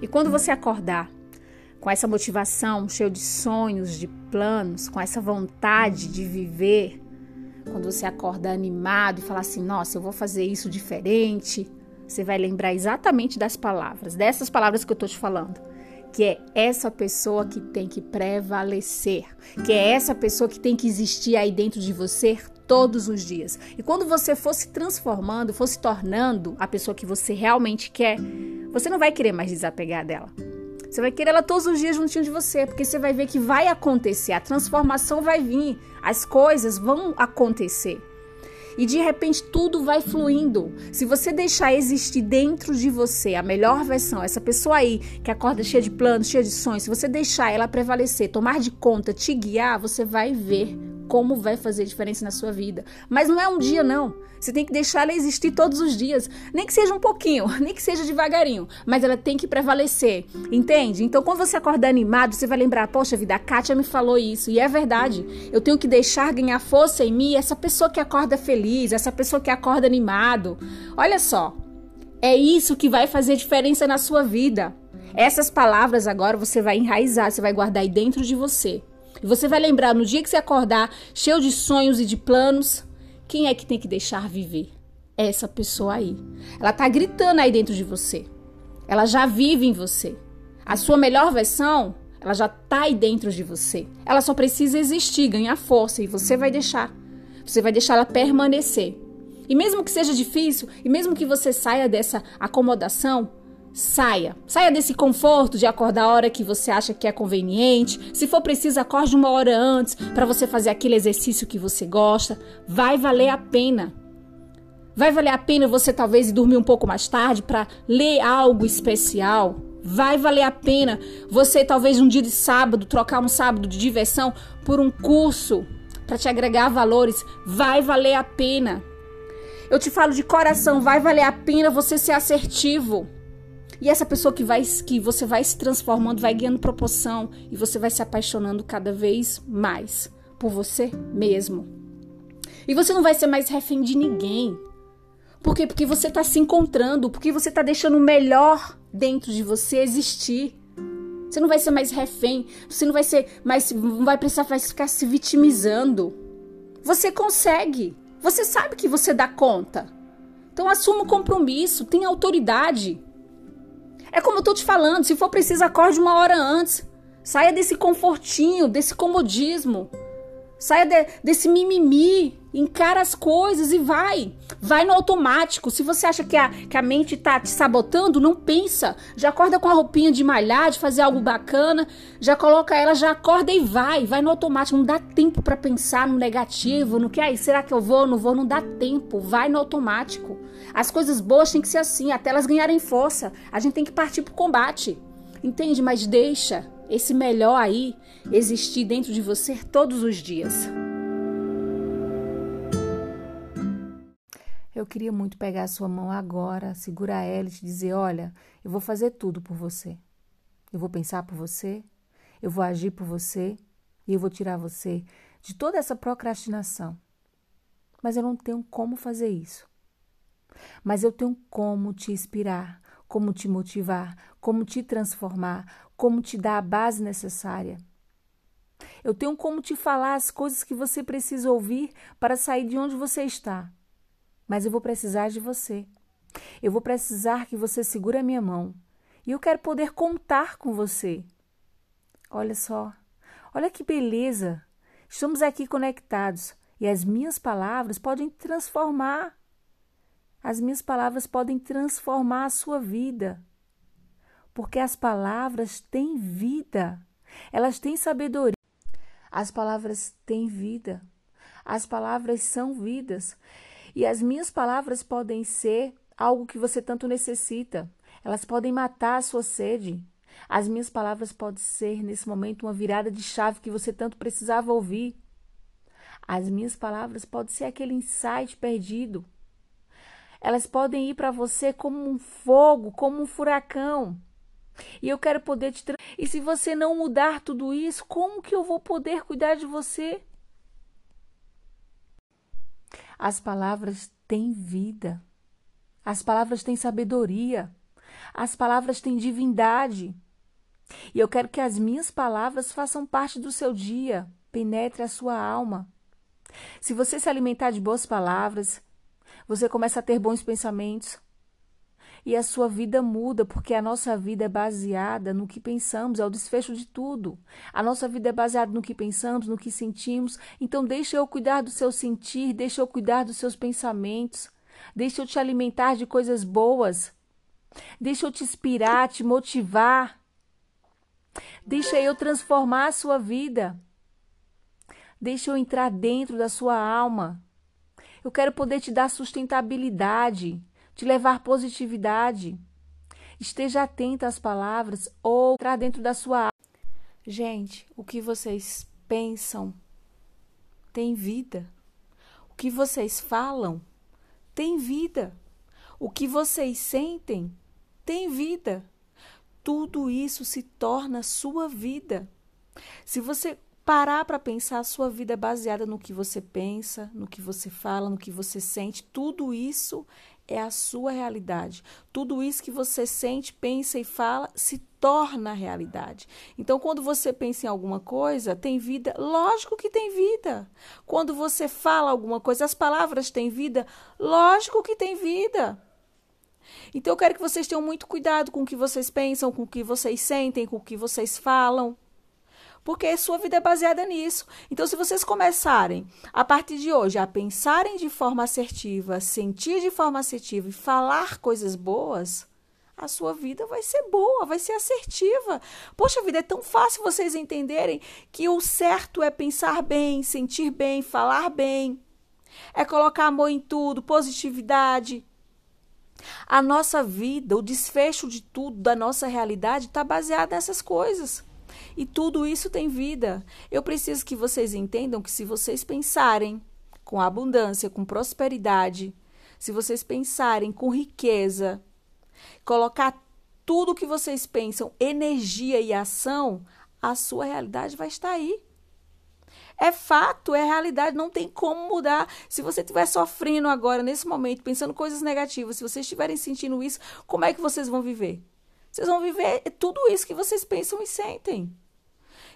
E quando você acordar com essa motivação, cheio de sonhos, de planos, com essa vontade de viver, quando você acorda animado e fala assim: nossa, eu vou fazer isso diferente, você vai lembrar exatamente das palavras, dessas palavras que eu estou te falando. Que é essa pessoa que tem que prevalecer, que é essa pessoa que tem que existir aí dentro de você todos os dias. E quando você for se transformando, for se tornando a pessoa que você realmente quer, você não vai querer mais desapegar dela. Você vai querer ela todos os dias juntinho de você, porque você vai ver que vai acontecer, a transformação vai vir, as coisas vão acontecer. E de repente tudo vai fluindo. Se você deixar existir dentro de você a melhor versão, essa pessoa aí que acorda cheia de planos, cheia de sonhos, se você deixar ela prevalecer, tomar de conta, te guiar, você vai ver como vai fazer diferença na sua vida. Mas não é um dia, não. Você tem que deixar ela existir todos os dias. Nem que seja um pouquinho, nem que seja devagarinho. Mas ela tem que prevalecer. Entende? Então, quando você acorda animado, você vai lembrar: Poxa vida, a Kátia me falou isso. E é verdade. Eu tenho que deixar ganhar força em mim essa pessoa que acorda feliz, essa pessoa que acorda animado. Olha só. É isso que vai fazer diferença na sua vida. Essas palavras agora você vai enraizar, você vai guardar aí dentro de você. E você vai lembrar no dia que você acordar, cheio de sonhos e de planos, quem é que tem que deixar viver? Essa pessoa aí. Ela tá gritando aí dentro de você. Ela já vive em você. A sua melhor versão, ela já tá aí dentro de você. Ela só precisa existir, ganhar força e você vai deixar. Você vai deixar ela permanecer. E mesmo que seja difícil, e mesmo que você saia dessa acomodação, Saia. Saia desse conforto de acordar a hora que você acha que é conveniente. Se for preciso, acorde uma hora antes para você fazer aquele exercício que você gosta. Vai valer a pena. Vai valer a pena você talvez dormir um pouco mais tarde para ler algo especial. Vai valer a pena você talvez um dia de sábado trocar um sábado de diversão por um curso para te agregar valores. Vai valer a pena. Eu te falo de coração, vai valer a pena você ser assertivo. E essa pessoa que vai que você vai se transformando, vai ganhando proporção e você vai se apaixonando cada vez mais por você mesmo. E você não vai ser mais refém de ninguém. Por quê? Porque você está se encontrando, porque você está deixando o melhor dentro de você existir. Você não vai ser mais refém, você não vai ser mais não vai precisar ficar se vitimizando. Você consegue. Você sabe que você dá conta. Então assuma o compromisso, tenha autoridade. É como eu tô te falando, se for preciso, acorde uma hora antes. Saia desse confortinho, desse comodismo. Saia de, desse mimimi, encara as coisas e vai. Vai no automático. Se você acha que a, que a mente tá te sabotando, não pensa. Já acorda com a roupinha de malhar, de fazer algo bacana. Já coloca ela, já acorda e vai. Vai no automático. Não dá tempo para pensar no negativo, no que aí, será que eu vou, não vou? Não dá tempo. Vai no automático. As coisas boas têm que ser assim, até elas ganharem força. A gente tem que partir pro combate. Entende? Mas deixa esse melhor aí existir dentro de você todos os dias. Eu queria muito pegar a sua mão agora, segurar ela e te dizer: olha, eu vou fazer tudo por você. Eu vou pensar por você, eu vou agir por você e eu vou tirar você de toda essa procrastinação. Mas eu não tenho como fazer isso. Mas eu tenho como te inspirar, como te motivar, como te transformar, como te dar a base necessária. Eu tenho como te falar as coisas que você precisa ouvir para sair de onde você está. Mas eu vou precisar de você. Eu vou precisar que você segure a minha mão. E eu quero poder contar com você. Olha só. Olha que beleza. Estamos aqui conectados e as minhas palavras podem transformar as minhas palavras podem transformar a sua vida. Porque as palavras têm vida. Elas têm sabedoria. As palavras têm vida. As palavras são vidas. E as minhas palavras podem ser algo que você tanto necessita. Elas podem matar a sua sede. As minhas palavras podem ser, nesse momento, uma virada de chave que você tanto precisava ouvir. As minhas palavras podem ser aquele insight perdido elas podem ir para você como um fogo, como um furacão. E eu quero poder te. E se você não mudar tudo isso, como que eu vou poder cuidar de você? As palavras têm vida. As palavras têm sabedoria. As palavras têm divindade. E eu quero que as minhas palavras façam parte do seu dia, penetre a sua alma. Se você se alimentar de boas palavras, você começa a ter bons pensamentos, e a sua vida muda, porque a nossa vida é baseada no que pensamos, é o desfecho de tudo. A nossa vida é baseada no que pensamos, no que sentimos. Então, deixa eu cuidar do seu sentir, deixa eu cuidar dos seus pensamentos, deixa eu te alimentar de coisas boas, deixa eu te inspirar, te motivar, deixa eu transformar a sua vida, deixa eu entrar dentro da sua alma. Eu quero poder te dar sustentabilidade te levar positividade. Esteja atenta às palavras ou entrar dentro da sua. Gente, o que vocês pensam tem vida. O que vocês falam tem vida. O que vocês sentem tem vida. Tudo isso se torna sua vida. Se você parar para pensar, a sua vida é baseada no que você pensa, no que você fala, no que você sente. Tudo isso é a sua realidade. Tudo isso que você sente, pensa e fala se torna realidade. Então, quando você pensa em alguma coisa, tem vida? Lógico que tem vida. Quando você fala alguma coisa, as palavras têm vida? Lógico que tem vida. Então, eu quero que vocês tenham muito cuidado com o que vocês pensam, com o que vocês sentem, com o que vocês falam porque sua vida é baseada nisso. Então, se vocês começarem a partir de hoje a pensarem de forma assertiva, sentir de forma assertiva e falar coisas boas, a sua vida vai ser boa, vai ser assertiva. Poxa vida, é tão fácil vocês entenderem que o certo é pensar bem, sentir bem, falar bem, é colocar amor em tudo, positividade. A nossa vida, o desfecho de tudo, da nossa realidade, está baseado nessas coisas. E tudo isso tem vida. Eu preciso que vocês entendam que se vocês pensarem com abundância, com prosperidade, se vocês pensarem com riqueza, colocar tudo que vocês pensam, energia e ação, a sua realidade vai estar aí. É fato, é realidade, não tem como mudar. Se você estiver sofrendo agora, nesse momento, pensando coisas negativas, se vocês estiverem sentindo isso, como é que vocês vão viver? Vocês vão viver tudo isso que vocês pensam e sentem.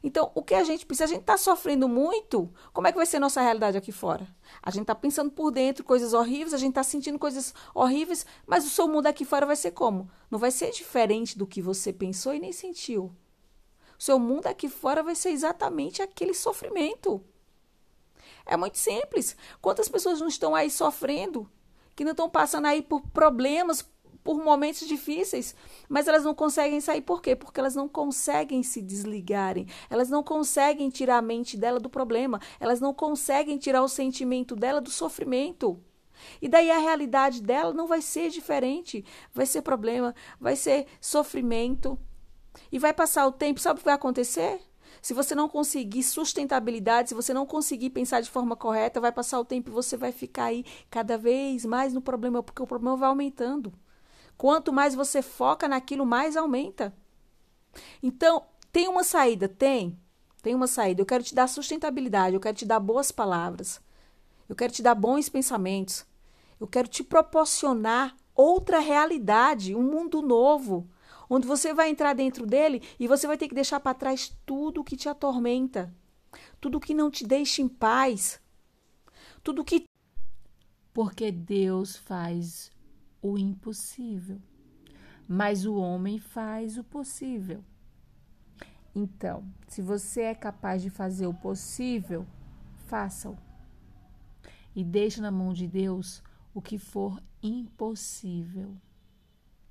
Então, o que a gente precisa, a gente está sofrendo muito, como é que vai ser nossa realidade aqui fora? A gente está pensando por dentro coisas horríveis, a gente está sentindo coisas horríveis, mas o seu mundo aqui fora vai ser como? Não vai ser diferente do que você pensou e nem sentiu. O seu mundo aqui fora vai ser exatamente aquele sofrimento. É muito simples. Quantas pessoas não estão aí sofrendo, que não estão passando aí por problemas, por momentos difíceis, mas elas não conseguem sair por quê? Porque elas não conseguem se desligarem, elas não conseguem tirar a mente dela do problema, elas não conseguem tirar o sentimento dela do sofrimento. E daí a realidade dela não vai ser diferente, vai ser problema, vai ser sofrimento. E vai passar o tempo, sabe o que vai acontecer? Se você não conseguir sustentabilidade, se você não conseguir pensar de forma correta, vai passar o tempo e você vai ficar aí cada vez mais no problema, porque o problema vai aumentando. Quanto mais você foca naquilo, mais aumenta. Então, tem uma saída? Tem. Tem uma saída. Eu quero te dar sustentabilidade, eu quero te dar boas palavras, eu quero te dar bons pensamentos, eu quero te proporcionar outra realidade, um mundo novo, onde você vai entrar dentro dele e você vai ter que deixar para trás tudo que te atormenta, tudo que não te deixa em paz, tudo que. Porque Deus faz o impossível, mas o homem faz o possível. Então, se você é capaz de fazer o possível, faça-o. E deixe na mão de Deus o que for impossível.